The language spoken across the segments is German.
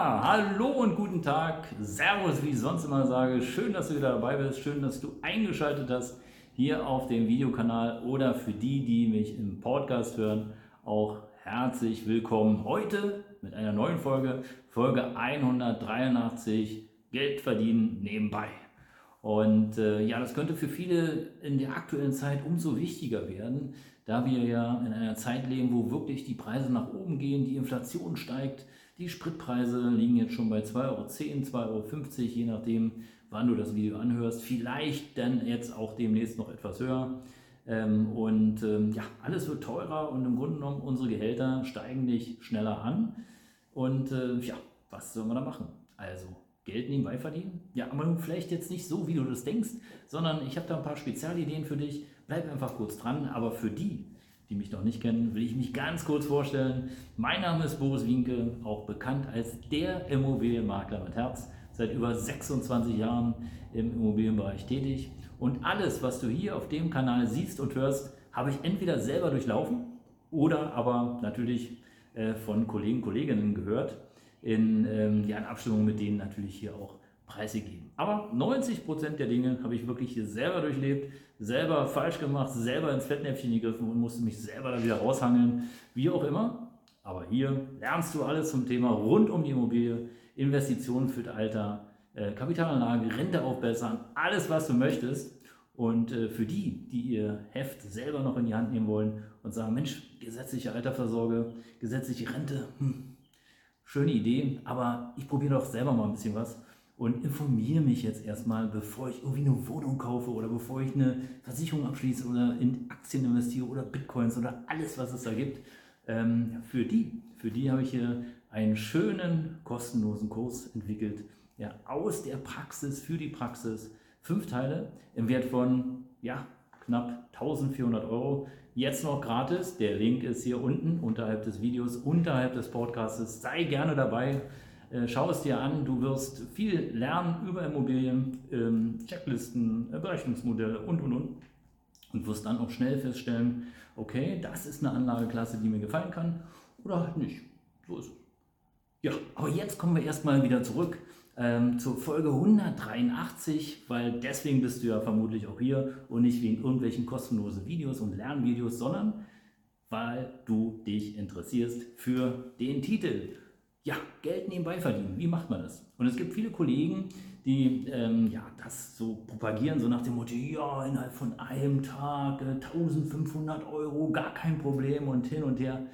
Hallo und guten Tag. Servus, wie ich sonst immer sage. Schön, dass du wieder dabei bist. Schön, dass du eingeschaltet hast hier auf dem Videokanal oder für die, die mich im Podcast hören, auch herzlich willkommen heute mit einer neuen Folge, Folge 183, Geld verdienen nebenbei. Und äh, ja, das könnte für viele in der aktuellen Zeit umso wichtiger werden, da wir ja in einer Zeit leben, wo wirklich die Preise nach oben gehen, die Inflation steigt, die Spritpreise liegen jetzt schon bei 2,10 Euro, 2,50 Euro, je nachdem, wann du das Video anhörst. Vielleicht dann jetzt auch demnächst noch etwas höher. Ähm, und ähm, ja, alles wird teurer und im Grunde genommen unsere Gehälter steigen nicht schneller an. Und äh, ja, was sollen wir da machen? Also Geld nebenbei verdienen? Ja, aber vielleicht jetzt nicht so, wie du das denkst, sondern ich habe da ein paar Spezialideen für dich. Bleib einfach kurz dran, aber für die, die mich noch nicht kennen, will ich mich ganz kurz vorstellen. Mein Name ist Boris Wienke, auch bekannt als der Immobilienmakler mit Herz, seit über 26 Jahren im Immobilienbereich tätig. Und alles, was du hier auf dem Kanal siehst und hörst, habe ich entweder selber durchlaufen oder aber natürlich äh, von Kollegen, Kolleginnen gehört, in, ähm, ja, in Abstimmung mit denen natürlich hier auch Preise geben. Aber 90% der Dinge habe ich wirklich hier selber durchlebt, selber falsch gemacht, selber ins Fettnäpfchen gegriffen und musste mich selber da wieder raushangeln, wie auch immer. Aber hier lernst du alles zum Thema rund um die Immobilie, Investitionen für das Alter, äh, Kapitalanlage, Rente aufbessern, alles, was du möchtest. Und äh, für die, die ihr Heft selber noch in die Hand nehmen wollen und sagen, Mensch, gesetzliche Alterversorge, gesetzliche Rente, hm, schöne Idee, aber ich probiere doch selber mal ein bisschen was und informiere mich jetzt erstmal, bevor ich irgendwie eine Wohnung kaufe oder bevor ich eine Versicherung abschließe oder in Aktien investiere oder Bitcoins oder alles, was es da gibt. Ähm, für die, für die habe ich hier einen schönen kostenlosen Kurs entwickelt, ja, aus der Praxis für die Praxis. Fünf Teile im Wert von ja, knapp 1400 Euro. Jetzt noch gratis. Der Link ist hier unten unterhalb des Videos, unterhalb des Podcasts. Sei gerne dabei. Äh, schau es dir an, du wirst viel lernen über Immobilien, ähm, Checklisten, äh, Berechnungsmodelle und und und. Und wirst dann auch schnell feststellen, okay, das ist eine Anlageklasse, die mir gefallen kann oder halt nicht. So ist es. Ja, aber jetzt kommen wir erstmal wieder zurück ähm, zur Folge 183, weil deswegen bist du ja vermutlich auch hier und nicht wegen irgendwelchen kostenlosen Videos und Lernvideos, sondern weil du dich interessierst für den Titel ja, Geld nebenbei verdienen. Wie macht man das? Und es gibt viele Kollegen, die ähm, ja, das so propagieren, so nach dem Motto, ja, innerhalb von einem Tag äh, 1500 Euro, gar kein Problem und hin und her.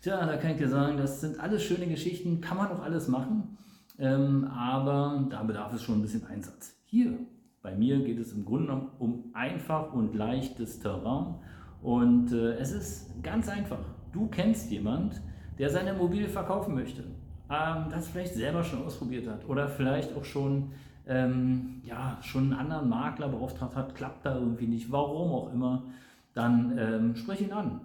Tja, da kann ich dir sagen, das sind alles schöne Geschichten, kann man auch alles machen, ähm, aber da bedarf es schon ein bisschen Einsatz. Hier, bei mir geht es im Grunde genommen um einfach und leichtes Terrain und äh, es ist ganz einfach. Du kennst jemand, der seine Immobilie verkaufen möchte ähm, das vielleicht selber schon ausprobiert hat oder vielleicht auch schon, ähm, ja, schon einen anderen Makler beauftragt hat, klappt da irgendwie nicht, warum auch immer, dann ähm, sprich ihn an.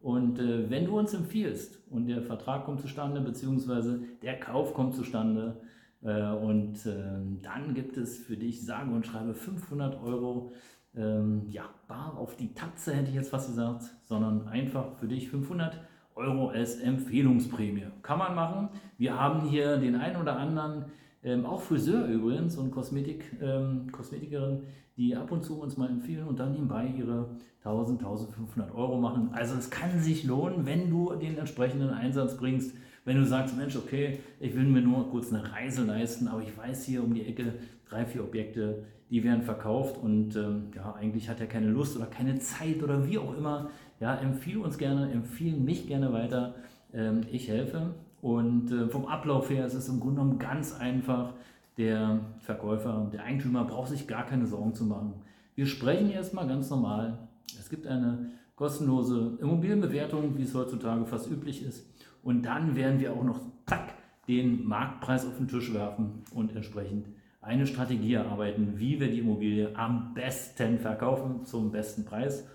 Und äh, wenn du uns empfiehlst und der Vertrag kommt zustande, beziehungsweise der Kauf kommt zustande, äh, und äh, dann gibt es für dich, sage und schreibe, 500 Euro, ähm, ja, bar auf die Tatze hätte ich jetzt fast gesagt, sondern einfach für dich 500 Euro Euro als Empfehlungsprämie. Kann man machen. Wir haben hier den einen oder anderen, ähm, auch Friseur übrigens und Kosmetik, ähm, Kosmetikerin, die ab und zu uns mal empfehlen und dann nebenbei ihre 1000, 1500 Euro machen. Also es kann sich lohnen, wenn du den entsprechenden Einsatz bringst. Wenn du sagst, Mensch, okay, ich will mir nur kurz eine Reise leisten, aber ich weiß hier um die Ecke drei, vier Objekte, die werden verkauft und ähm, ja, eigentlich hat er keine Lust oder keine Zeit oder wie auch immer, ja, empfehle uns gerne, empfehle mich gerne weiter. Ähm, ich helfe. Und äh, vom Ablauf her ist es im Grunde genommen ganz einfach. Der Verkäufer, der Eigentümer braucht sich gar keine Sorgen zu machen. Wir sprechen erstmal ganz normal. Es gibt eine kostenlose Immobilienbewertung, wie es heutzutage fast üblich ist. Und dann werden wir auch noch zack, den Marktpreis auf den Tisch werfen und entsprechend eine Strategie erarbeiten, wie wir die Immobilie am besten verkaufen zum besten Preis.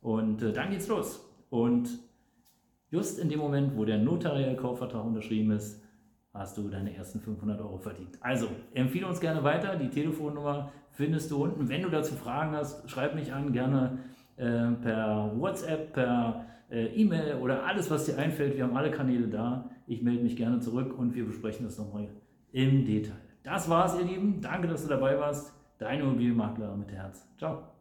Und äh, dann geht's los. Und just in dem Moment, wo der notarielle Kaufvertrag unterschrieben ist, hast du deine ersten 500 Euro verdient. Also empfehle uns gerne weiter. Die Telefonnummer findest du unten. Wenn du dazu Fragen hast, schreib mich an, gerne äh, per WhatsApp, per äh, E-Mail oder alles, was dir einfällt. Wir haben alle Kanäle da. Ich melde mich gerne zurück und wir besprechen das nochmal im Detail. Das war's, ihr Lieben. Danke, dass du dabei warst. Dein Immobilienmakler mit Herz. Ciao.